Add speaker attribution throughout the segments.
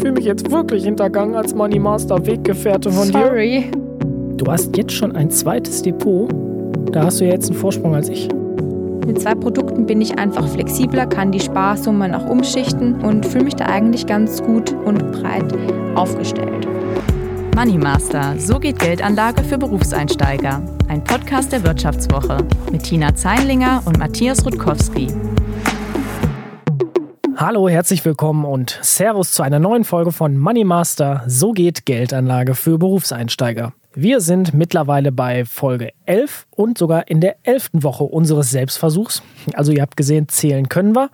Speaker 1: fühle mich jetzt wirklich hintergangen als Money Master Weggefährte von
Speaker 2: Sorry.
Speaker 1: dir. Du hast jetzt schon ein zweites Depot. Da hast du ja jetzt einen Vorsprung als ich.
Speaker 2: Mit zwei Produkten bin ich einfach flexibler, kann die Sparsummen auch umschichten und fühle mich da eigentlich ganz gut und breit aufgestellt.
Speaker 3: Money Master, so geht Geldanlage für Berufseinsteiger. Ein Podcast der Wirtschaftswoche mit Tina Zeinlinger und Matthias Rutkowski.
Speaker 1: Hallo, herzlich willkommen und Servus zu einer neuen Folge von Money Master. So geht Geldanlage für Berufseinsteiger. Wir sind mittlerweile bei Folge 11 und sogar in der 11. Woche unseres Selbstversuchs. Also ihr habt gesehen, zählen können wir.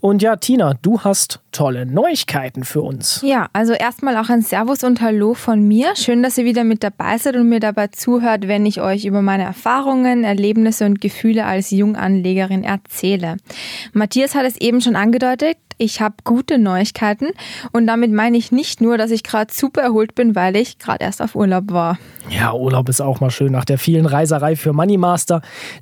Speaker 1: Und ja, Tina, du hast tolle Neuigkeiten für uns.
Speaker 2: Ja, also erstmal auch ein Servus und Hallo von mir. Schön, dass ihr wieder mit dabei seid und mir dabei zuhört, wenn ich euch über meine Erfahrungen, Erlebnisse und Gefühle als Junganlegerin erzähle. Matthias hat es eben schon angedeutet, ich habe gute Neuigkeiten und damit meine ich nicht nur, dass ich gerade super erholt bin, weil ich gerade erst auf Urlaub war.
Speaker 1: Ja, Urlaub ist auch mal schön nach der vielen Reiserei für Moneymaster,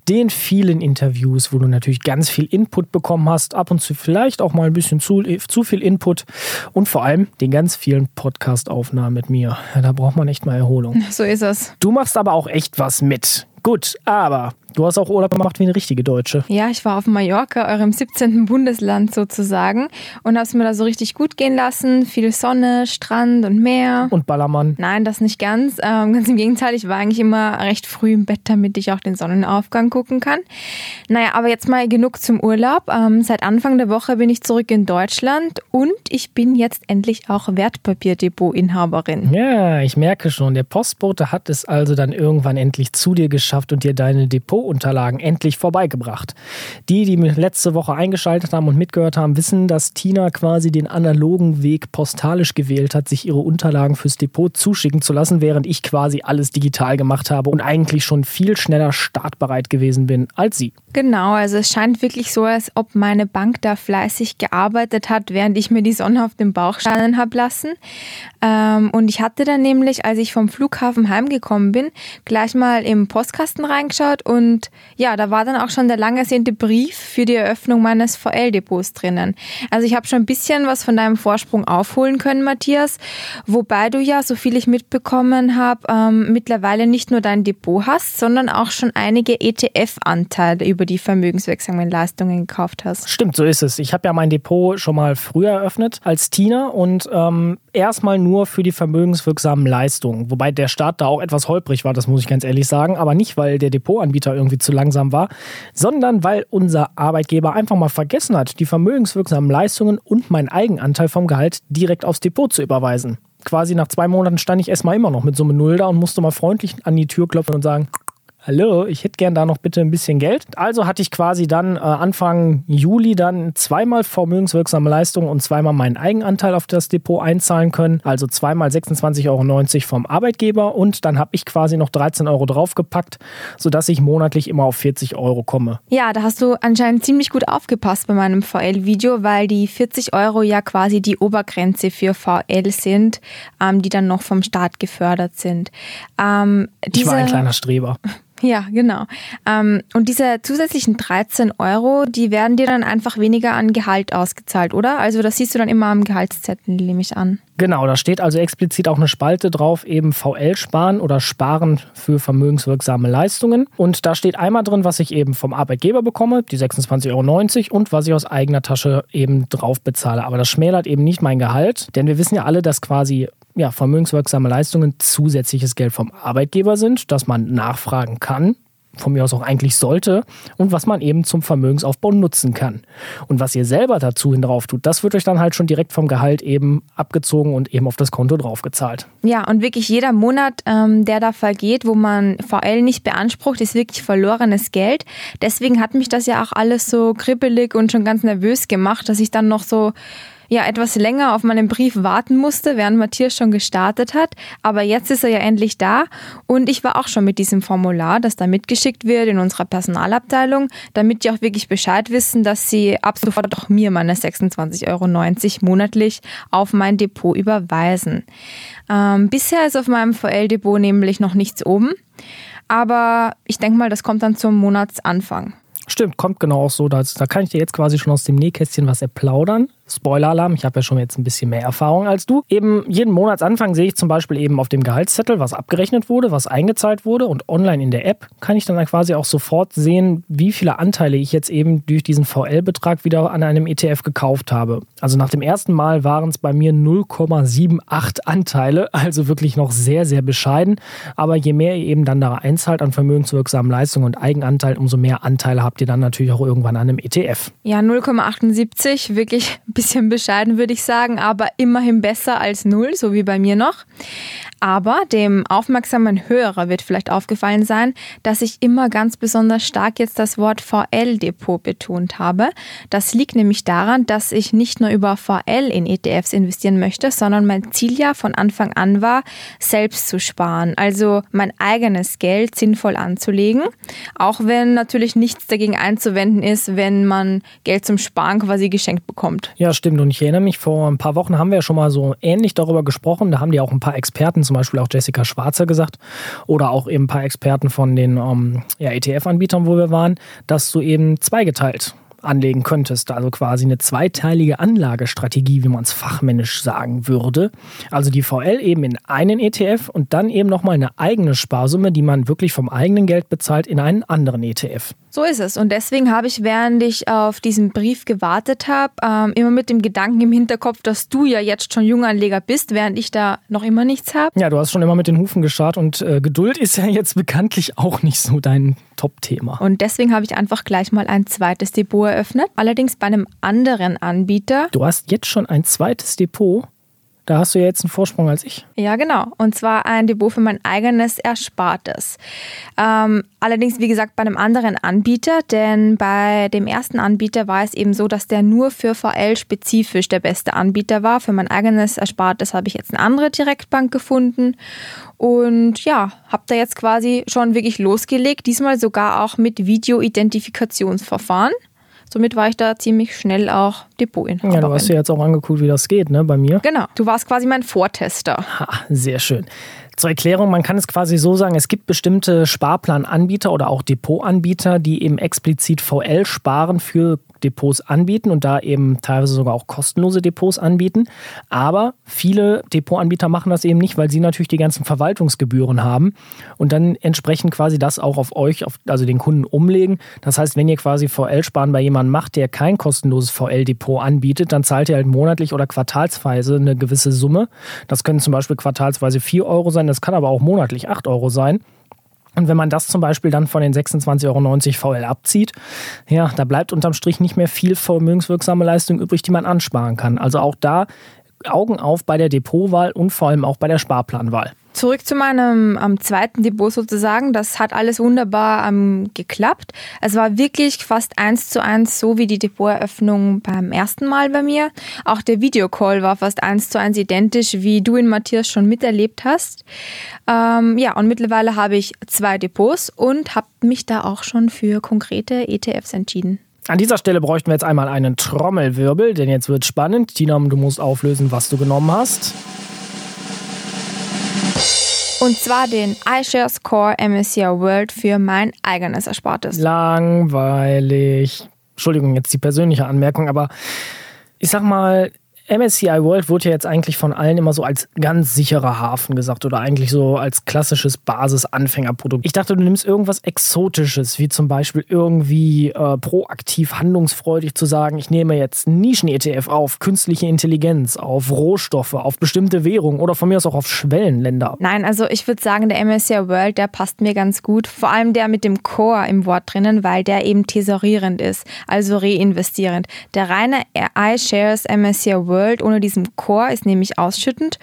Speaker 1: den vielen Interviews, wo du natürlich ganz viel Input bekommen hast, ab und zu vielleicht auch mal ein bisschen zu, zu viel Input und vor allem den ganz vielen Podcast-Aufnahmen mit mir. Da braucht man echt mal Erholung.
Speaker 2: So ist es.
Speaker 1: Du machst aber auch echt was mit. Gut, aber du hast auch Urlaub gemacht wie eine richtige Deutsche.
Speaker 2: Ja, ich war auf Mallorca, eurem 17. Bundesland sozusagen, und habe es mir da so richtig gut gehen lassen. Viel Sonne, Strand und Meer.
Speaker 1: Und Ballermann?
Speaker 2: Nein, das nicht ganz. Ähm, ganz im Gegenteil, ich war eigentlich immer recht früh im Bett, damit ich auch den Sonnenaufgang gucken kann. Naja, aber jetzt mal genug zum Urlaub. Ähm, seit Anfang der Woche bin ich zurück in Deutschland und ich bin jetzt endlich auch Wertpapierdepot-Inhaberin.
Speaker 1: Ja, ich merke schon, der Postbote hat es also dann irgendwann endlich zu dir geschafft und dir deine Depotunterlagen endlich vorbeigebracht. Die, die letzte Woche eingeschaltet haben und mitgehört haben, wissen, dass Tina quasi den analogen Weg postalisch gewählt hat, sich ihre Unterlagen fürs Depot zuschicken zu lassen, während ich quasi alles digital gemacht habe und eigentlich schon viel schneller startbereit gewesen bin als sie.
Speaker 2: Genau, also es scheint wirklich so, als ob meine Bank da fleißig gearbeitet hat, während ich mir die Sonne auf dem Bauch scheinen habe lassen. Ähm, und ich hatte dann nämlich, als ich vom Flughafen heimgekommen bin, gleich mal im Postkasten reingeschaut und ja, da war dann auch schon der lang ersehnte Brief für die Eröffnung meines VL-Depots drinnen. Also ich habe schon ein bisschen was von deinem Vorsprung aufholen können, Matthias, wobei du ja, so viel ich mitbekommen habe, ähm, mittlerweile nicht nur dein Depot hast, sondern auch schon einige ETF-Anteile über die vermögenswirksamen Leistungen gekauft hast.
Speaker 1: Stimmt, so ist es. Ich habe ja mein Depot schon mal früher eröffnet als Tina und ähm, erstmal nur für die vermögenswirksamen Leistungen. Wobei der Start da auch etwas holprig war, das muss ich ganz ehrlich sagen. Aber nicht, weil der Depotanbieter irgendwie zu langsam war, sondern weil unser Arbeitgeber einfach mal vergessen hat, die vermögenswirksamen Leistungen und meinen Eigenanteil vom Gehalt direkt aufs Depot zu überweisen. Quasi nach zwei Monaten stand ich erstmal immer noch mit Summe Null da und musste mal freundlich an die Tür klopfen und sagen, hallo, ich hätte gern da noch bitte ein bisschen Geld. Also hatte ich quasi dann äh, Anfang Juli dann zweimal vermögenswirksame Leistungen und zweimal meinen Eigenanteil auf das Depot einzahlen können. Also zweimal 26,90 Euro vom Arbeitgeber und dann habe ich quasi noch 13 Euro draufgepackt, sodass ich monatlich immer auf 40 Euro komme.
Speaker 2: Ja, da hast du anscheinend ziemlich gut aufgepasst bei meinem VL-Video, weil die 40 Euro ja quasi die Obergrenze für VL sind, ähm, die dann noch vom Staat gefördert sind. Ähm,
Speaker 1: ich war ein kleiner Streber.
Speaker 2: Ja, genau. Ähm, und diese zusätzlichen 13 Euro, die werden dir dann einfach weniger an Gehalt ausgezahlt, oder? Also das siehst du dann immer am Gehaltszettel, nehme ich an.
Speaker 1: Genau, da steht also explizit auch eine Spalte drauf, eben VL sparen oder sparen für vermögenswirksame Leistungen. Und da steht einmal drin, was ich eben vom Arbeitgeber bekomme, die 26,90 Euro und was ich aus eigener Tasche eben drauf bezahle. Aber das schmälert eben nicht mein Gehalt, denn wir wissen ja alle, dass quasi ja, vermögenswirksame Leistungen zusätzliches Geld vom Arbeitgeber sind, das man nachfragen kann, von mir aus auch eigentlich sollte und was man eben zum Vermögensaufbau nutzen kann. Und was ihr selber dazu hin drauf tut, das wird euch dann halt schon direkt vom Gehalt eben abgezogen und eben auf das Konto draufgezahlt.
Speaker 2: Ja, und wirklich jeder Monat, ähm, der da vergeht, wo man VL nicht beansprucht, ist wirklich verlorenes Geld. Deswegen hat mich das ja auch alles so kribbelig und schon ganz nervös gemacht, dass ich dann noch so ja etwas länger auf meinen Brief warten musste, während Matthias schon gestartet hat. Aber jetzt ist er ja endlich da und ich war auch schon mit diesem Formular, das da mitgeschickt wird in unserer Personalabteilung, damit die auch wirklich Bescheid wissen, dass sie ab sofort auch mir meine 26,90 Euro monatlich auf mein Depot überweisen. Ähm, bisher ist auf meinem VL-Depot nämlich noch nichts oben. Aber ich denke mal, das kommt dann zum Monatsanfang.
Speaker 1: Stimmt, kommt genau auch so. Da, da kann ich dir jetzt quasi schon aus dem Nähkästchen was erplaudern. Spoiler-Alarm, ich habe ja schon jetzt ein bisschen mehr Erfahrung als du. Eben jeden Monatsanfang sehe ich zum Beispiel eben auf dem Gehaltszettel, was abgerechnet wurde, was eingezahlt wurde und online in der App kann ich dann quasi auch sofort sehen, wie viele Anteile ich jetzt eben durch diesen VL-Betrag wieder an einem ETF gekauft habe. Also nach dem ersten Mal waren es bei mir 0,78 Anteile, also wirklich noch sehr, sehr bescheiden. Aber je mehr ihr eben dann da einzahlt an vermögenswirksamen Leistungen und Eigenanteil, umso mehr Anteile habt ihr dann natürlich auch irgendwann an einem ETF.
Speaker 2: Ja, 0,78, wirklich ein bisschen bescheiden, würde ich sagen, aber immerhin besser als 0, so wie bei mir noch. Aber dem aufmerksamen Hörer wird vielleicht aufgefallen sein, dass ich immer ganz besonders stark jetzt das Wort VL-Depot betont habe. Das liegt nämlich daran, dass ich nicht nur über VL in ETFs investieren möchte, sondern mein Ziel ja von Anfang an war, selbst zu sparen. Also mein eigenes Geld sinnvoll anzulegen. Auch wenn natürlich nichts dagegen einzuwenden ist, wenn man Geld zum Sparen quasi geschenkt bekommt.
Speaker 1: Ja, stimmt. Und ich erinnere mich, vor ein paar Wochen haben wir ja schon mal so ähnlich darüber gesprochen. Da haben die auch ein paar Experten zum Beispiel auch Jessica Schwarzer gesagt oder auch eben ein paar Experten von den ähm, ja, ETF-Anbietern, wo wir waren, dass du eben zweigeteilt anlegen könntest. Also quasi eine zweiteilige Anlagestrategie, wie man es fachmännisch sagen würde. Also die VL eben in einen ETF und dann eben nochmal eine eigene Sparsumme, die man wirklich vom eigenen Geld bezahlt, in einen anderen ETF.
Speaker 2: So ist es. Und deswegen habe ich, während ich auf diesen Brief gewartet habe, ähm, immer mit dem Gedanken im Hinterkopf, dass du ja jetzt schon Junganleger bist, während ich da noch immer nichts habe.
Speaker 1: Ja, du hast schon immer mit den Hufen geschart und äh, Geduld ist ja jetzt bekanntlich auch nicht so dein Top-Thema.
Speaker 2: Und deswegen habe ich einfach gleich mal ein zweites Depot eröffnet, allerdings bei einem anderen Anbieter.
Speaker 1: Du hast jetzt schon ein zweites Depot? Da hast du ja jetzt einen Vorsprung als ich.
Speaker 2: Ja, genau. Und zwar ein Depot für mein eigenes Erspartes. Ähm, allerdings, wie gesagt, bei einem anderen Anbieter, denn bei dem ersten Anbieter war es eben so, dass der nur für VL spezifisch der beste Anbieter war. Für mein eigenes Erspartes habe ich jetzt eine andere Direktbank gefunden. Und ja, habe da jetzt quasi schon wirklich losgelegt. Diesmal sogar auch mit Video-Identifikationsverfahren. Somit war ich da ziemlich schnell auch Depotinhaberin.
Speaker 1: Ja, du hast dir jetzt auch angeguckt, wie das geht, ne, bei mir.
Speaker 2: Genau, du warst quasi mein Vortester.
Speaker 1: Ha, sehr schön. Zur Erklärung, man kann es quasi so sagen, es gibt bestimmte Sparplananbieter oder auch Depotanbieter, die eben explizit VL-Sparen für Depots anbieten und da eben teilweise sogar auch kostenlose Depots anbieten. Aber viele Depotanbieter machen das eben nicht, weil sie natürlich die ganzen Verwaltungsgebühren haben und dann entsprechend quasi das auch auf euch, auf, also den Kunden umlegen. Das heißt, wenn ihr quasi VL-Sparen bei jemandem macht, der kein kostenloses VL-Depot anbietet, dann zahlt ihr halt monatlich oder quartalsweise eine gewisse Summe. Das können zum Beispiel quartalsweise 4 Euro sein, das kann aber auch monatlich 8 Euro sein. Und wenn man das zum Beispiel dann von den 26,90 Euro VL abzieht, ja, da bleibt unterm Strich nicht mehr viel vermögenswirksame Leistung übrig, die man ansparen kann. Also auch da Augen auf bei der Depotwahl und vor allem auch bei der Sparplanwahl.
Speaker 2: Zurück zu meinem ähm, zweiten Depot sozusagen. Das hat alles wunderbar ähm, geklappt. Es war wirklich fast eins zu eins so wie die Depoteröffnung beim ersten Mal bei mir. Auch der Videocall war fast eins zu eins identisch, wie du ihn, Matthias, schon miterlebt hast. Ähm, ja, und mittlerweile habe ich zwei Depots und habe mich da auch schon für konkrete ETFs entschieden.
Speaker 1: An dieser Stelle bräuchten wir jetzt einmal einen Trommelwirbel, denn jetzt wird spannend. Tina, du musst auflösen, was du genommen hast.
Speaker 2: Und zwar den iShares Core MSCI World für mein eigenes Erspartes.
Speaker 1: Langweilig. Entschuldigung, jetzt die persönliche Anmerkung, aber ich sag mal, MSCI World wurde ja jetzt eigentlich von allen immer so als ganz sicherer Hafen gesagt oder eigentlich so als klassisches Basis-Anfängerprodukt. Ich dachte, du nimmst irgendwas Exotisches, wie zum Beispiel irgendwie äh, proaktiv handlungsfreudig zu sagen, ich nehme jetzt Nischen-ETF auf künstliche Intelligenz, auf Rohstoffe, auf bestimmte Währungen oder von mir aus auch auf Schwellenländer.
Speaker 2: Nein, also ich würde sagen, der MSCI World, der passt mir ganz gut. Vor allem der mit dem Core im Wort drinnen, weil der eben tesorierend ist, also reinvestierend. Der reine iShares MSCI World World ohne diesen Core ist nämlich ausschüttend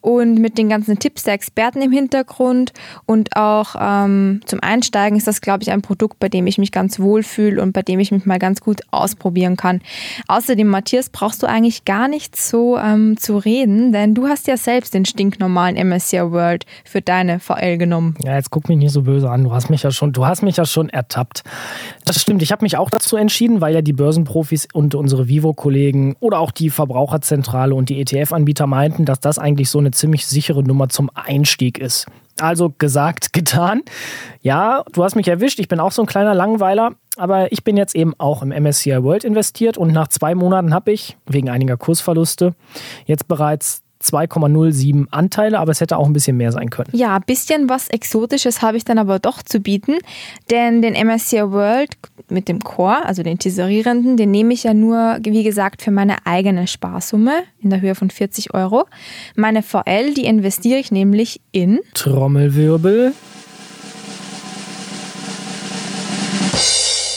Speaker 2: und mit den ganzen Tipps der Experten im Hintergrund und auch ähm, zum Einsteigen ist das, glaube ich, ein Produkt, bei dem ich mich ganz wohl fühle und bei dem ich mich mal ganz gut ausprobieren kann. Außerdem, Matthias, brauchst du eigentlich gar nicht so ähm, zu reden, denn du hast ja selbst den stinknormalen MSCI World für deine VL genommen.
Speaker 1: Ja, jetzt guck mich nicht so böse an. Du hast mich ja schon, du hast mich ja schon ertappt. Das stimmt. Ich habe mich auch dazu entschieden, weil ja die Börsenprofis und unsere Vivo-Kollegen oder auch die Verbraucherzentrale und die ETF-Anbieter meinten, dass das eigentlich so eine ziemlich sichere Nummer zum Einstieg ist. Also gesagt, getan. Ja, du hast mich erwischt. Ich bin auch so ein kleiner Langweiler. Aber ich bin jetzt eben auch im MSCI World investiert und nach zwei Monaten habe ich, wegen einiger Kursverluste, jetzt bereits 2,07 Anteile, aber es hätte auch ein bisschen mehr sein können.
Speaker 2: Ja, ein bisschen was Exotisches habe ich dann aber doch zu bieten, denn den MSCI World mit dem Core, also den tesorierenden, den nehme ich ja nur, wie gesagt, für meine eigene Sparsumme in der Höhe von 40 Euro. Meine VL, die investiere ich nämlich in
Speaker 1: Trommelwirbel.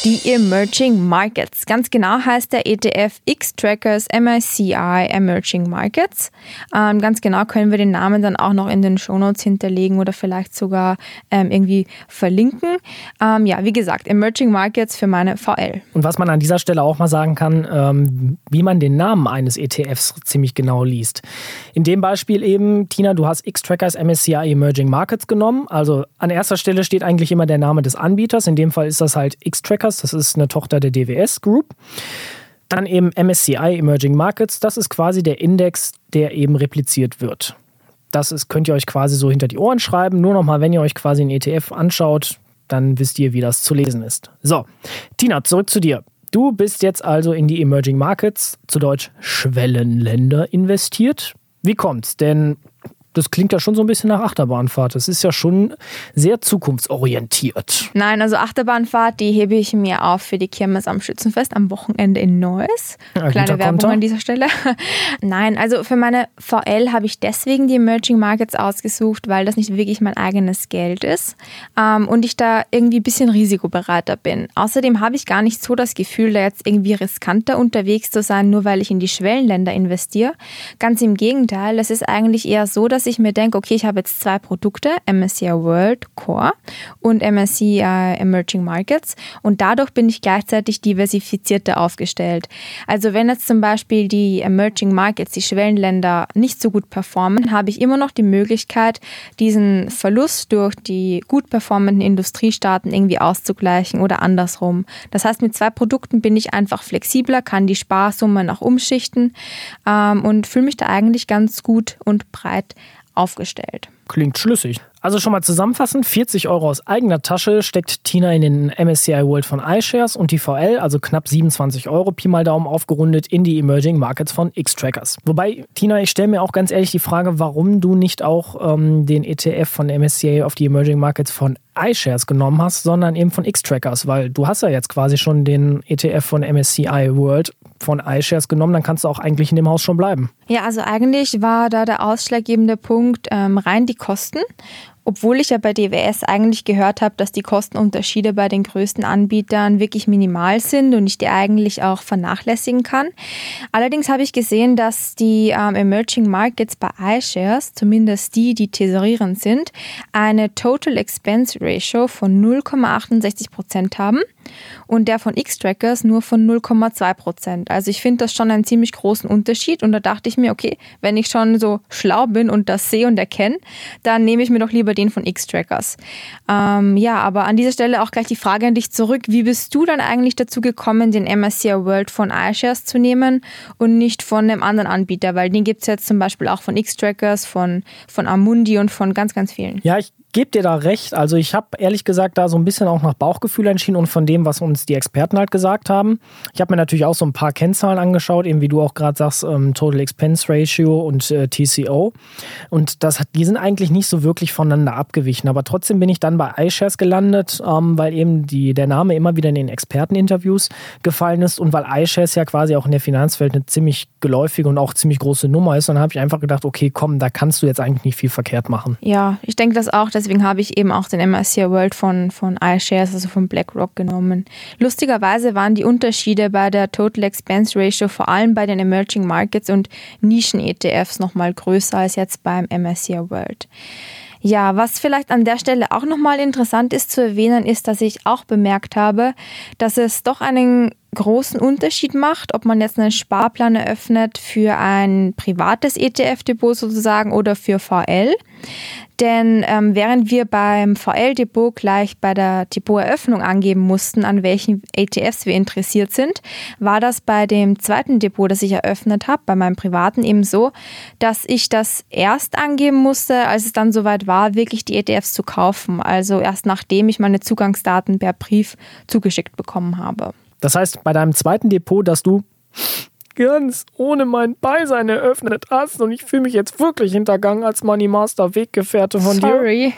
Speaker 2: Die Emerging Markets. Ganz genau heißt der ETF X-Trackers MICI Emerging Markets. Ähm, ganz genau können wir den Namen dann auch noch in den Shownotes hinterlegen oder vielleicht sogar ähm, irgendwie verlinken. Ähm, ja, wie gesagt, Emerging Markets für meine VL.
Speaker 1: Und was man an dieser Stelle auch mal sagen kann, ähm, wie man den Namen eines ETFs ziemlich genau liest. In dem Beispiel eben, Tina, du hast X-Trackers MSCI Emerging Markets genommen. Also an erster Stelle steht eigentlich immer der Name des Anbieters. In dem Fall ist das halt X-Trackers das ist eine Tochter der DWS Group. Dann eben MSCI Emerging Markets, das ist quasi der Index, der eben repliziert wird. Das ist, könnt ihr euch quasi so hinter die Ohren schreiben. Nur nochmal, wenn ihr euch quasi einen ETF anschaut, dann wisst ihr, wie das zu lesen ist. So, Tina, zurück zu dir. Du bist jetzt also in die Emerging Markets, zu Deutsch Schwellenländer, investiert. Wie kommt's? Denn das klingt ja schon so ein bisschen nach Achterbahnfahrt. Das ist ja schon sehr zukunftsorientiert.
Speaker 2: Nein, also Achterbahnfahrt, die hebe ich mir auf für die Kirmes am Schützenfest am Wochenende in Neuss. Ja, Kleine Werbung Konter. an dieser Stelle. Nein, also für meine VL habe ich deswegen die Emerging Markets ausgesucht, weil das nicht wirklich mein eigenes Geld ist ähm, und ich da irgendwie ein bisschen risikobereiter bin. Außerdem habe ich gar nicht so das Gefühl, da jetzt irgendwie riskanter unterwegs zu sein, nur weil ich in die Schwellenländer investiere. Ganz im Gegenteil, es ist eigentlich eher so, dass ich mir denke, okay, ich habe jetzt zwei Produkte, MSCI World Core und MSCI Emerging Markets und dadurch bin ich gleichzeitig diversifizierter aufgestellt. Also wenn jetzt zum Beispiel die Emerging Markets, die Schwellenländer nicht so gut performen, habe ich immer noch die Möglichkeit, diesen Verlust durch die gut performenden Industriestaaten irgendwie auszugleichen oder andersrum. Das heißt, mit zwei Produkten bin ich einfach flexibler, kann die Sparsumme noch umschichten ähm, und fühle mich da eigentlich ganz gut und breit aufgestellt.
Speaker 1: Klingt schlüssig. Also schon mal zusammenfassend, 40 Euro aus eigener Tasche steckt Tina in den MSCI World von iShares und die VL, also knapp 27 Euro, Pi mal Daumen aufgerundet, in die Emerging Markets von X-Trackers. Wobei, Tina, ich stelle mir auch ganz ehrlich die Frage, warum du nicht auch ähm, den ETF von MSCI auf die Emerging Markets von iShares genommen hast, sondern eben von X-Trackers, weil du hast ja jetzt quasi schon den ETF von MSCI World von iShares genommen, dann kannst du auch eigentlich in dem Haus schon bleiben.
Speaker 2: Ja, also eigentlich war da der ausschlaggebende Punkt ähm, rein die Kosten obwohl ich ja bei DWS eigentlich gehört habe, dass die Kostenunterschiede bei den größten Anbietern wirklich minimal sind und ich die eigentlich auch vernachlässigen kann. Allerdings habe ich gesehen, dass die ähm, Emerging Markets bei iShares, zumindest die, die tesorierend sind, eine Total Expense Ratio von 0,68 Prozent haben und der von X-Trackers nur von 0,2 Prozent. Also ich finde das schon einen ziemlich großen Unterschied und da dachte ich mir, okay, wenn ich schon so schlau bin und das sehe und erkenne, dann nehme ich mir doch lieber den von X-Trackers. Ähm, ja, aber an dieser Stelle auch gleich die Frage an dich zurück. Wie bist du dann eigentlich dazu gekommen, den MSCI World von iShares zu nehmen und nicht von einem anderen Anbieter? Weil den gibt es jetzt zum Beispiel auch von X-Trackers, von, von Amundi und von ganz, ganz vielen.
Speaker 1: Ja, ich gebe dir da recht. Also ich habe ehrlich gesagt da so ein bisschen auch nach Bauchgefühl entschieden und von dem, was uns die Experten halt gesagt haben. Ich habe mir natürlich auch so ein paar Kennzahlen angeschaut, eben wie du auch gerade sagst, ähm, Total Expense Ratio und äh, TCO. Und das hat, die sind eigentlich nicht so wirklich voneinander abgewichen. Aber trotzdem bin ich dann bei iShares gelandet, ähm, weil eben die, der Name immer wieder in den Experteninterviews gefallen ist und weil iShares ja quasi auch in der Finanzwelt eine ziemlich geläufige und auch ziemlich große Nummer ist. Und dann habe ich einfach gedacht, okay, komm, da kannst du jetzt eigentlich nicht viel verkehrt machen.
Speaker 2: Ja, ich denke das auch, dass deswegen habe ich eben auch den MSCI World von, von iShares, also von BlackRock genommen. Lustigerweise waren die Unterschiede bei der Total Expense Ratio vor allem bei den Emerging Markets und Nischen-ETFs nochmal größer als jetzt beim MSCI World. Ja, was vielleicht an der Stelle auch nochmal interessant ist zu erwähnen, ist, dass ich auch bemerkt habe, dass es doch einen großen Unterschied macht, ob man jetzt einen Sparplan eröffnet für ein privates ETF-Depot sozusagen oder für VL. Denn ähm, während wir beim VL-Depot gleich bei der Depoteröffnung angeben mussten, an welchen ETFs wir interessiert sind, war das bei dem zweiten Depot, das ich eröffnet habe, bei meinem privaten eben so, dass ich das erst angeben musste, als es dann soweit war, wirklich die ETFs zu kaufen. Also erst nachdem ich meine Zugangsdaten per Brief zugeschickt bekommen habe.
Speaker 1: Das heißt, bei deinem zweiten Depot, das du ganz ohne mein Beisein eröffnet hast und ich fühle mich jetzt wirklich hintergangen als Money Master Weggefährte von
Speaker 2: Sorry.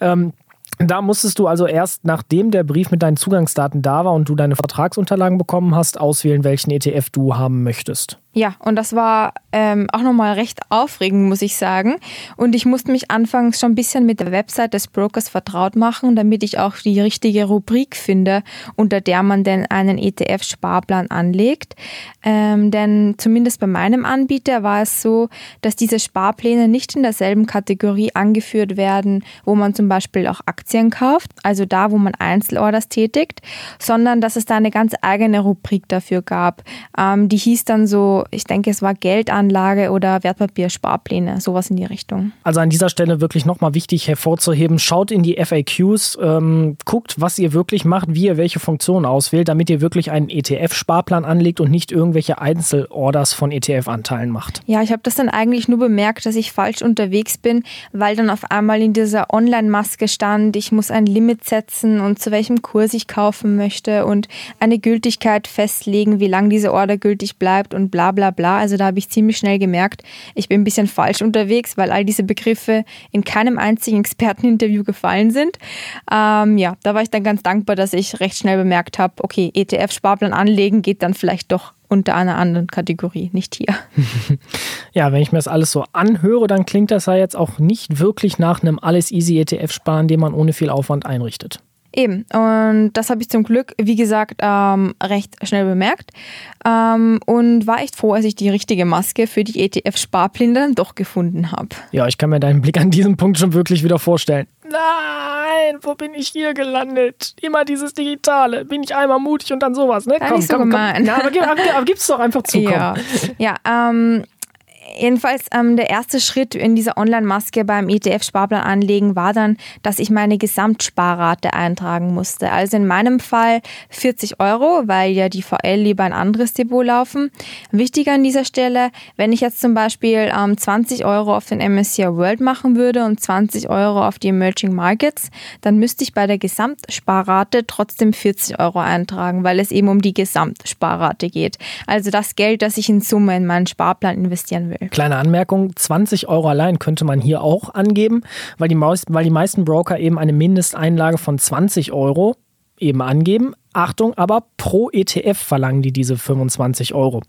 Speaker 1: dir. Ähm, da musstest du also erst, nachdem der Brief mit deinen Zugangsdaten da war und du deine Vertragsunterlagen bekommen hast, auswählen, welchen ETF du haben möchtest.
Speaker 2: Ja, und das war ähm, auch nochmal recht aufregend, muss ich sagen. Und ich musste mich anfangs schon ein bisschen mit der Website des Brokers vertraut machen, damit ich auch die richtige Rubrik finde, unter der man denn einen ETF-Sparplan anlegt. Ähm, denn zumindest bei meinem Anbieter war es so, dass diese Sparpläne nicht in derselben Kategorie angeführt werden, wo man zum Beispiel auch Aktien kauft, also da, wo man Einzelorders tätigt, sondern dass es da eine ganz eigene Rubrik dafür gab. Ähm, die hieß dann so ich denke, es war Geldanlage oder Wertpapiersparpläne, sowas in die Richtung.
Speaker 1: Also an dieser Stelle wirklich nochmal wichtig hervorzuheben, schaut in die FAQs, ähm, guckt, was ihr wirklich macht, wie ihr welche Funktionen auswählt, damit ihr wirklich einen ETF-Sparplan anlegt und nicht irgendwelche Einzelorders von ETF-Anteilen macht.
Speaker 2: Ja, ich habe das dann eigentlich nur bemerkt, dass ich falsch unterwegs bin, weil dann auf einmal in dieser Online-Maske stand, ich muss ein Limit setzen und zu welchem Kurs ich kaufen möchte und eine Gültigkeit festlegen, wie lange diese Order gültig bleibt und bla bla bla. Also da habe ich ziemlich schnell gemerkt, ich bin ein bisschen falsch unterwegs, weil all diese Begriffe in keinem einzigen Experteninterview gefallen sind. Ähm, ja, da war ich dann ganz dankbar, dass ich recht schnell bemerkt habe, okay, ETF-Sparplan anlegen geht dann vielleicht doch unter einer anderen Kategorie, nicht hier.
Speaker 1: ja, wenn ich mir das alles so anhöre, dann klingt das ja jetzt auch nicht wirklich nach einem alles easy ETF-Sparen, den man ohne viel Aufwand einrichtet.
Speaker 2: Eben, und das habe ich zum Glück, wie gesagt, ähm, recht schnell bemerkt ähm, und war echt froh, als ich die richtige Maske für die ETF-Sparpläne dann doch gefunden habe.
Speaker 1: Ja, ich kann mir deinen Blick an diesem Punkt schon wirklich wieder vorstellen. Nein, wo bin ich hier gelandet? Immer dieses Digitale. Bin ich einmal mutig und dann sowas, ne?
Speaker 2: Komm, komm, so komm, komm.
Speaker 1: Ja, aber, aber, aber gib's doch einfach zu.
Speaker 2: Ja, ja ähm, Jedenfalls ähm, der erste Schritt in dieser Online-Maske beim ETF-Sparplan anlegen war dann, dass ich meine Gesamtsparrate eintragen musste. Also in meinem Fall 40 Euro, weil ja die VL lieber ein anderes Depot laufen. Wichtig an dieser Stelle, wenn ich jetzt zum Beispiel ähm, 20 Euro auf den MSCI World machen würde und 20 Euro auf die Emerging Markets, dann müsste ich bei der Gesamtsparrate trotzdem 40 Euro eintragen, weil es eben um die Gesamtsparrate geht. Also das Geld, das ich in Summe in meinen Sparplan investieren will.
Speaker 1: Kleine Anmerkung, 20 Euro allein könnte man hier auch angeben, weil die, weil die meisten Broker eben eine Mindesteinlage von 20 Euro eben angeben. Achtung, aber pro ETF verlangen die diese 25 Euro.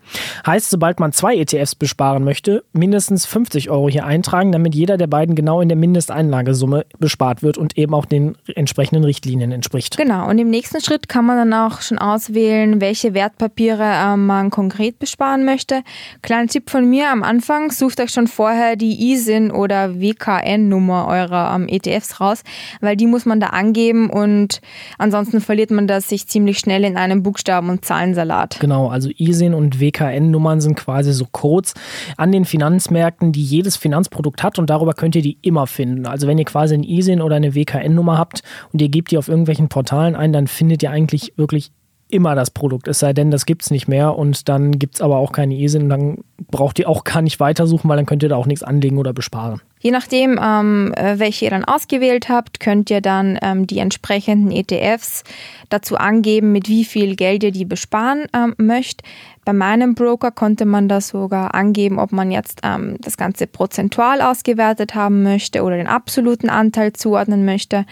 Speaker 1: Heißt, sobald man zwei ETFs besparen möchte, mindestens 50 Euro hier eintragen, damit jeder der beiden genau in der Mindesteinlagesumme bespart wird und eben auch den entsprechenden Richtlinien entspricht.
Speaker 2: Genau, und im nächsten Schritt kann man dann auch schon auswählen, welche Wertpapiere äh, man konkret besparen möchte. Kleiner Tipp von mir am Anfang, sucht euch schon vorher die ISIN oder WKN-Nummer eurer ähm, ETFs raus, weil die muss man da angeben und ansonsten verliert man das sich ziemlich schnell in einem Buchstaben- und Zahlensalat.
Speaker 1: Genau, also ISIN und WKN-Nummern sind quasi so Codes an den Finanzmärkten, die jedes Finanzprodukt hat und darüber könnt ihr die immer finden. Also wenn ihr quasi ein ISIN oder eine WKN-Nummer habt und ihr gebt die auf irgendwelchen Portalen ein, dann findet ihr eigentlich wirklich immer das Produkt, es sei denn, das gibt es nicht mehr und dann gibt es aber auch keine ISIN und dann braucht ihr auch gar nicht weitersuchen, weil dann könnt ihr da auch nichts anlegen oder besparen.
Speaker 2: Je nachdem, ähm, äh, welche ihr dann ausgewählt habt, könnt ihr dann ähm, die entsprechenden ETFs dazu angeben, mit wie viel Geld ihr die besparen ähm, möchtet. Bei meinem Broker konnte man das sogar angeben, ob man jetzt ähm, das Ganze prozentual ausgewertet haben möchte oder den absoluten Anteil zuordnen möchte.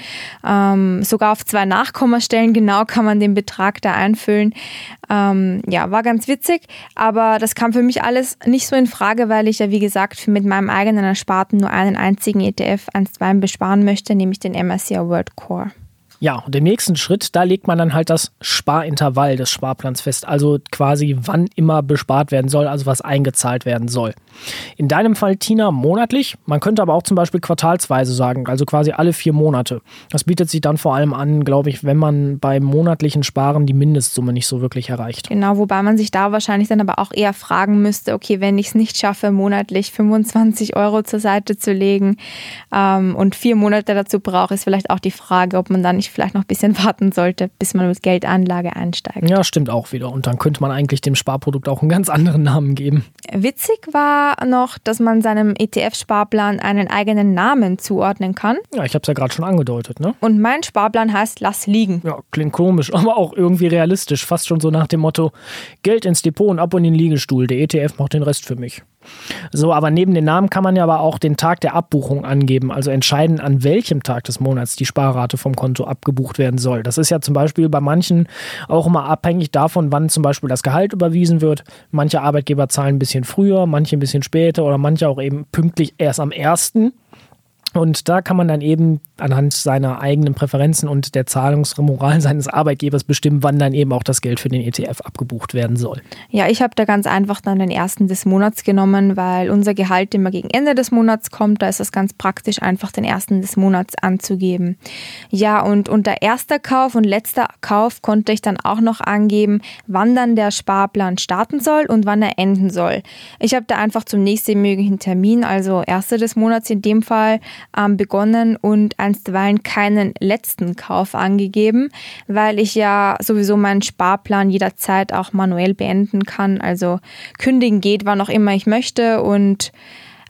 Speaker 2: Ähm, sogar auf zwei Nachkommastellen genau kann man den Betrag da einfüllen. Ähm, ja, war ganz witzig, aber das kam für mich alles nicht so in Frage, weil ich ja, wie gesagt, mit meinem eigenen Ersparten nur einen einzigen ETF 1,2 besparen möchte, nämlich den MSCI World Core.
Speaker 1: Ja, und im nächsten Schritt, da legt man dann halt das Sparintervall des Sparplans fest, also quasi wann immer bespart werden soll, also was eingezahlt werden soll. In deinem Fall, Tina, monatlich. Man könnte aber auch zum Beispiel quartalsweise sagen, also quasi alle vier Monate. Das bietet sich dann vor allem an, glaube ich, wenn man beim monatlichen Sparen die Mindestsumme nicht so wirklich erreicht.
Speaker 2: Genau, wobei man sich da wahrscheinlich dann aber auch eher fragen müsste, okay, wenn ich es nicht schaffe, monatlich 25 Euro zur Seite zu legen ähm, und vier Monate dazu brauche, ist vielleicht auch die Frage, ob man dann nicht vielleicht noch ein bisschen warten sollte, bis man mit Geldanlage einsteigt.
Speaker 1: Ja, stimmt auch wieder. Und dann könnte man eigentlich dem Sparprodukt auch einen ganz anderen Namen geben.
Speaker 2: Witzig war noch, dass man seinem ETF-Sparplan einen eigenen Namen zuordnen kann.
Speaker 1: Ja, ich habe es ja gerade schon angedeutet, ne?
Speaker 2: Und mein Sparplan heißt Lass liegen.
Speaker 1: Ja, klingt komisch, aber auch irgendwie realistisch. Fast schon so nach dem Motto: Geld ins Depot und ab in den Liegestuhl. Der ETF macht den Rest für mich. So, aber neben den Namen kann man ja aber auch den Tag der Abbuchung angeben, also entscheiden, an welchem Tag des Monats die Sparrate vom Konto abgebucht werden soll. Das ist ja zum Beispiel bei manchen auch immer abhängig davon, wann zum Beispiel das Gehalt überwiesen wird. Manche Arbeitgeber zahlen ein bisschen früher, manche ein bisschen später oder manche auch eben pünktlich erst am ersten. Und da kann man dann eben anhand seiner eigenen Präferenzen und der Zahlungsmoral seines Arbeitgebers bestimmen, wann dann eben auch das Geld für den ETF abgebucht werden soll.
Speaker 2: Ja, ich habe da ganz einfach dann den ersten des Monats genommen, weil unser Gehalt immer gegen Ende des Monats kommt. Da ist es ganz praktisch, einfach den ersten des Monats anzugeben. Ja, und unter erster Kauf und letzter Kauf konnte ich dann auch noch angeben, wann dann der Sparplan starten soll und wann er enden soll. Ich habe da einfach zum nächsten möglichen Termin, also erster des Monats in dem Fall, ähm, begonnen und einstweilen keinen letzten Kauf angegeben, weil ich ja sowieso meinen Sparplan jederzeit auch manuell beenden kann. Also kündigen geht, wann auch immer ich möchte und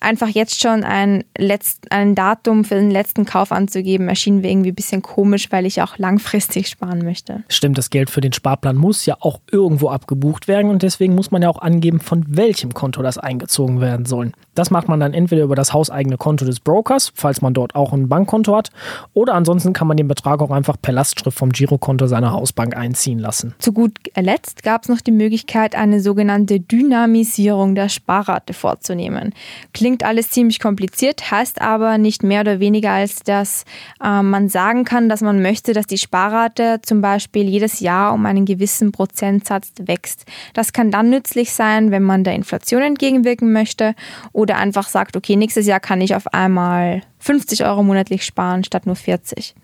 Speaker 2: einfach jetzt schon ein, Letzt-, ein Datum für den letzten Kauf anzugeben, erschien mir irgendwie ein bisschen komisch, weil ich auch langfristig sparen möchte.
Speaker 1: Stimmt, das Geld für den Sparplan muss ja auch irgendwo abgebucht werden und deswegen muss man ja auch angeben, von welchem Konto das eingezogen werden soll. Das macht man dann entweder über das hauseigene Konto des Brokers, falls man dort auch ein Bankkonto hat, oder ansonsten kann man den Betrag auch einfach per Lastschrift vom Girokonto seiner Hausbank einziehen lassen.
Speaker 2: Zu gut letzt gab es noch die Möglichkeit, eine sogenannte Dynamisierung der Sparrate vorzunehmen. Klingt Klingt alles ziemlich kompliziert, heißt aber nicht mehr oder weniger, als dass äh, man sagen kann, dass man möchte, dass die Sparrate zum Beispiel jedes Jahr um einen gewissen Prozentsatz wächst. Das kann dann nützlich sein, wenn man der Inflation entgegenwirken möchte oder einfach sagt, okay, nächstes Jahr kann ich auf einmal 50 Euro monatlich sparen statt nur 40.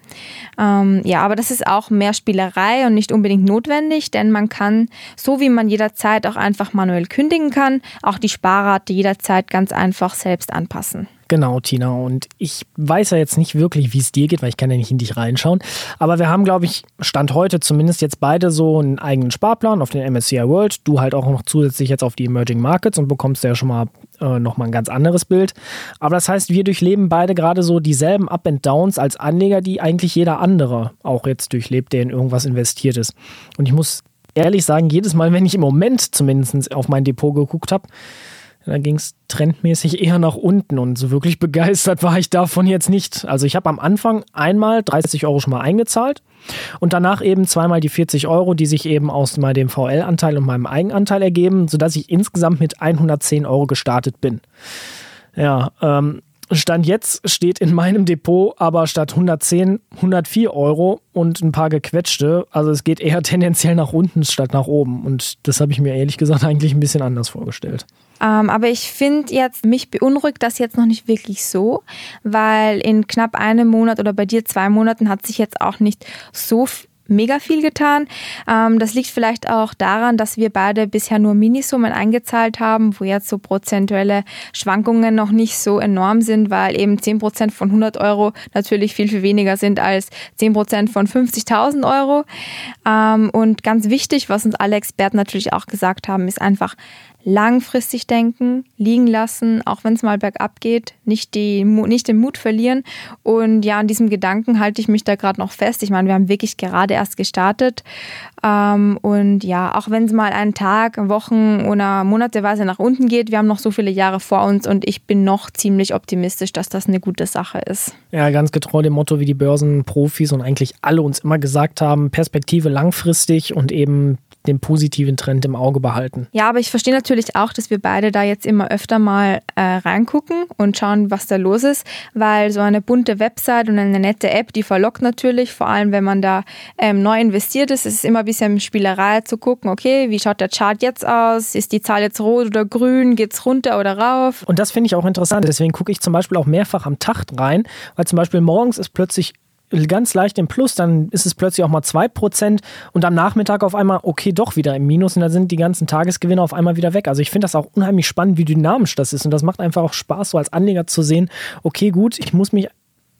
Speaker 2: Ähm, ja, aber das ist auch mehr Spielerei und nicht unbedingt notwendig, denn man kann, so wie man jederzeit auch einfach manuell kündigen kann, auch die Sparrate jederzeit ganz einfach selbst anpassen.
Speaker 1: Genau, Tina. Und ich weiß ja jetzt nicht wirklich, wie es dir geht, weil ich kann ja nicht in dich reinschauen. Aber wir haben, glaube ich, Stand heute zumindest jetzt beide so einen eigenen Sparplan auf den MSCI World. Du halt auch noch zusätzlich jetzt auf die Emerging Markets und bekommst ja schon mal äh, nochmal ein ganz anderes Bild. Aber das heißt, wir durchleben beide gerade so dieselben Up and Downs als Anleger, die eigentlich jeder andere auch jetzt durchlebt, der in irgendwas investiert ist. Und ich muss ehrlich sagen, jedes Mal, wenn ich im Moment zumindest auf mein Depot geguckt habe, da ging es trendmäßig eher nach unten und so wirklich begeistert war ich davon jetzt nicht. Also ich habe am Anfang einmal 30 Euro schon mal eingezahlt und danach eben zweimal die 40 Euro, die sich eben aus dem VL-Anteil und meinem Eigenanteil ergeben, sodass ich insgesamt mit 110 Euro gestartet bin. Ja, ähm, Stand jetzt steht in meinem Depot aber statt 110 104 Euro und ein paar gequetschte. Also es geht eher tendenziell nach unten statt nach oben. Und das habe ich mir ehrlich gesagt eigentlich ein bisschen anders vorgestellt.
Speaker 2: Ähm, aber ich finde jetzt, mich beunruhigt das jetzt noch nicht wirklich so, weil in knapp einem Monat oder bei dir zwei Monaten hat sich jetzt auch nicht so mega viel getan. Ähm, das liegt vielleicht auch daran, dass wir beide bisher nur Minisummen eingezahlt haben, wo jetzt so prozentuelle Schwankungen noch nicht so enorm sind, weil eben 10% von 100 Euro natürlich viel, viel weniger sind als 10% von 50.000 Euro. Ähm, und ganz wichtig, was uns alle Experten natürlich auch gesagt haben, ist einfach, langfristig denken, liegen lassen, auch wenn es mal bergab geht, nicht, die, nicht den Mut verlieren. Und ja, an diesem Gedanken halte ich mich da gerade noch fest. Ich meine, wir haben wirklich gerade erst gestartet. Ähm, und ja, auch wenn es mal einen Tag, Wochen oder monateweise nach unten geht, wir haben noch so viele Jahre vor uns und ich bin noch ziemlich optimistisch, dass das eine gute Sache ist.
Speaker 1: Ja, ganz getreu dem Motto, wie die Börsenprofis und eigentlich alle uns immer gesagt haben, Perspektive langfristig und eben den positiven Trend im Auge behalten.
Speaker 2: Ja, aber ich verstehe natürlich auch, dass wir beide da jetzt immer öfter mal äh, reingucken und schauen, was da los ist, weil so eine bunte Website und eine nette App, die verlockt natürlich, vor allem wenn man da ähm, neu investiert ist. Es ist immer ein bisschen Spielerei zu gucken, okay, wie schaut der Chart jetzt aus? Ist die Zahl jetzt rot oder grün? Geht es runter oder rauf?
Speaker 1: Und das finde ich auch interessant. Deswegen gucke ich zum Beispiel auch mehrfach am Tag rein, weil zum Beispiel morgens ist plötzlich ganz leicht im Plus, dann ist es plötzlich auch mal 2% und am Nachmittag auf einmal, okay, doch wieder im Minus und dann sind die ganzen Tagesgewinne auf einmal wieder weg. Also ich finde das auch unheimlich spannend, wie dynamisch das ist und das macht einfach auch Spaß, so als Anleger zu sehen, okay, gut, ich muss mich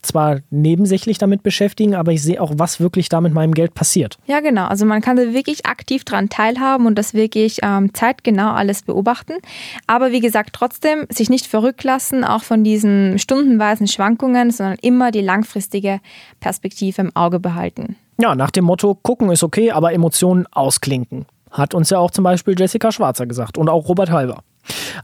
Speaker 1: zwar nebensächlich damit beschäftigen, aber ich sehe auch, was wirklich da mit meinem Geld passiert.
Speaker 2: Ja, genau. Also man kann da wirklich aktiv dran teilhaben und das wirklich ähm, zeitgenau alles beobachten. Aber wie gesagt, trotzdem sich nicht verrückt lassen, auch von diesen stundenweisen Schwankungen, sondern immer die langfristige Perspektive im Auge behalten.
Speaker 1: Ja, nach dem Motto, gucken ist okay, aber Emotionen ausklinken. Hat uns ja auch zum Beispiel Jessica Schwarzer gesagt und auch Robert Halber.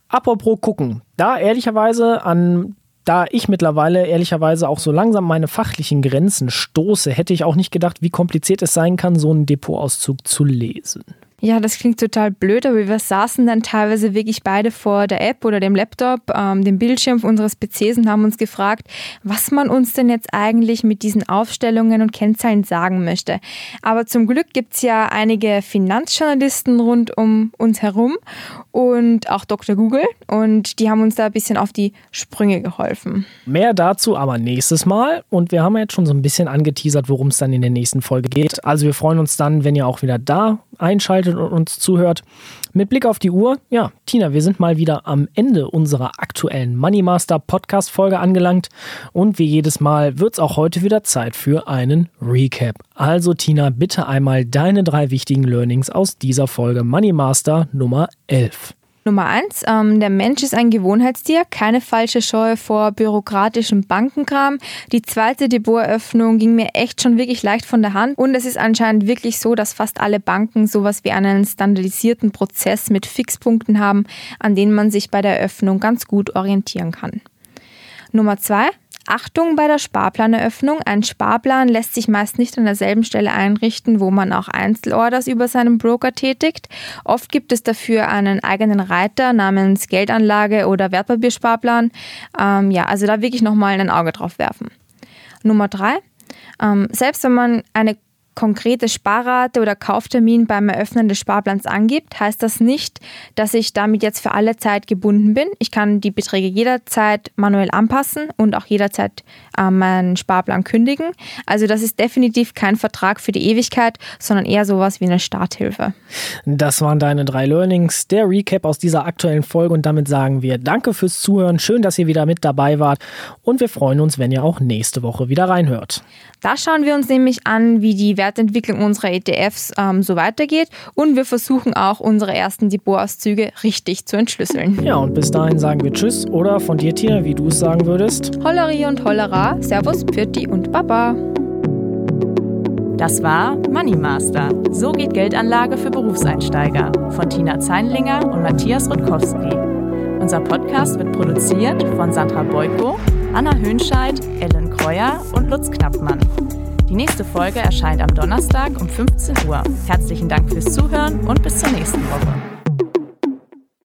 Speaker 1: Apropos gucken, da ehrlicherweise an da ich mittlerweile ehrlicherweise auch so langsam meine fachlichen Grenzen stoße, hätte ich auch nicht gedacht, wie kompliziert es sein kann, so einen Depotauszug zu lesen.
Speaker 2: Ja, das klingt total blöd, aber wir saßen dann teilweise wirklich beide vor der App oder dem Laptop, ähm, dem Bildschirm unseres PCs und haben uns gefragt, was man uns denn jetzt eigentlich mit diesen Aufstellungen und Kennzahlen sagen möchte. Aber zum Glück gibt es ja einige Finanzjournalisten rund um uns herum und auch Dr. Google und die haben uns da ein bisschen auf die Sprünge geholfen.
Speaker 1: Mehr dazu aber nächstes Mal und wir haben jetzt schon so ein bisschen angeteasert, worum es dann in der nächsten Folge geht. Also wir freuen uns dann, wenn ihr auch wieder da einschaltet und uns zuhört. Mit Blick auf die Uhr, ja, Tina, wir sind mal wieder am Ende unserer aktuellen Money Master Podcast Folge angelangt und wie jedes Mal wird es auch heute wieder Zeit für einen Recap. Also Tina, bitte einmal deine drei wichtigen Learnings aus dieser Folge Money Master Nummer 11.
Speaker 2: Nummer eins, ähm, der Mensch ist ein Gewohnheitstier, keine falsche Scheu vor bürokratischem Bankenkram. Die zweite Depoteröffnung ging mir echt schon wirklich leicht von der Hand und es ist anscheinend wirklich so, dass fast alle Banken sowas wie einen standardisierten Prozess mit Fixpunkten haben, an denen man sich bei der Eröffnung ganz gut orientieren kann. Nummer zwei, Achtung bei der Sparplaneröffnung. Ein Sparplan lässt sich meist nicht an derselben Stelle einrichten, wo man auch Einzelorders über seinen Broker tätigt. Oft gibt es dafür einen eigenen Reiter namens Geldanlage oder Wertpapiersparplan. Ähm, ja, also da wirklich nochmal ein Auge drauf werfen. Nummer drei. Ähm, selbst wenn man eine konkrete Sparrate oder Kauftermin beim Eröffnen des Sparplans angibt, heißt das nicht, dass ich damit jetzt für alle Zeit gebunden bin. Ich kann die Beträge jederzeit manuell anpassen und auch jederzeit äh, meinen Sparplan kündigen. Also das ist definitiv kein Vertrag für die Ewigkeit, sondern eher sowas wie eine Starthilfe.
Speaker 1: Das waren deine drei Learnings, der Recap aus dieser aktuellen Folge und damit sagen wir Danke fürs Zuhören, schön, dass ihr wieder mit dabei wart und wir freuen uns, wenn ihr auch nächste Woche wieder reinhört.
Speaker 2: Da schauen wir uns nämlich an, wie die Wertentwicklung unserer ETFs ähm, so weitergeht und wir versuchen auch unsere ersten Depotauszüge richtig zu entschlüsseln.
Speaker 1: Ja, und bis dahin sagen wir Tschüss oder von dir, Tina, wie du es sagen würdest.
Speaker 2: Hollerie und Hollera, Servus, Pürti und Baba.
Speaker 3: Das war Money Master. So geht Geldanlage für Berufseinsteiger von Tina Zeinlinger und Matthias Rutkowski. Unser Podcast wird produziert von Sandra Beuko Anna Höhnscheid, Ellen Kreuer und Lutz Knappmann. Die nächste Folge erscheint am Donnerstag um 15 Uhr. Herzlichen Dank fürs Zuhören und bis zur nächsten Woche.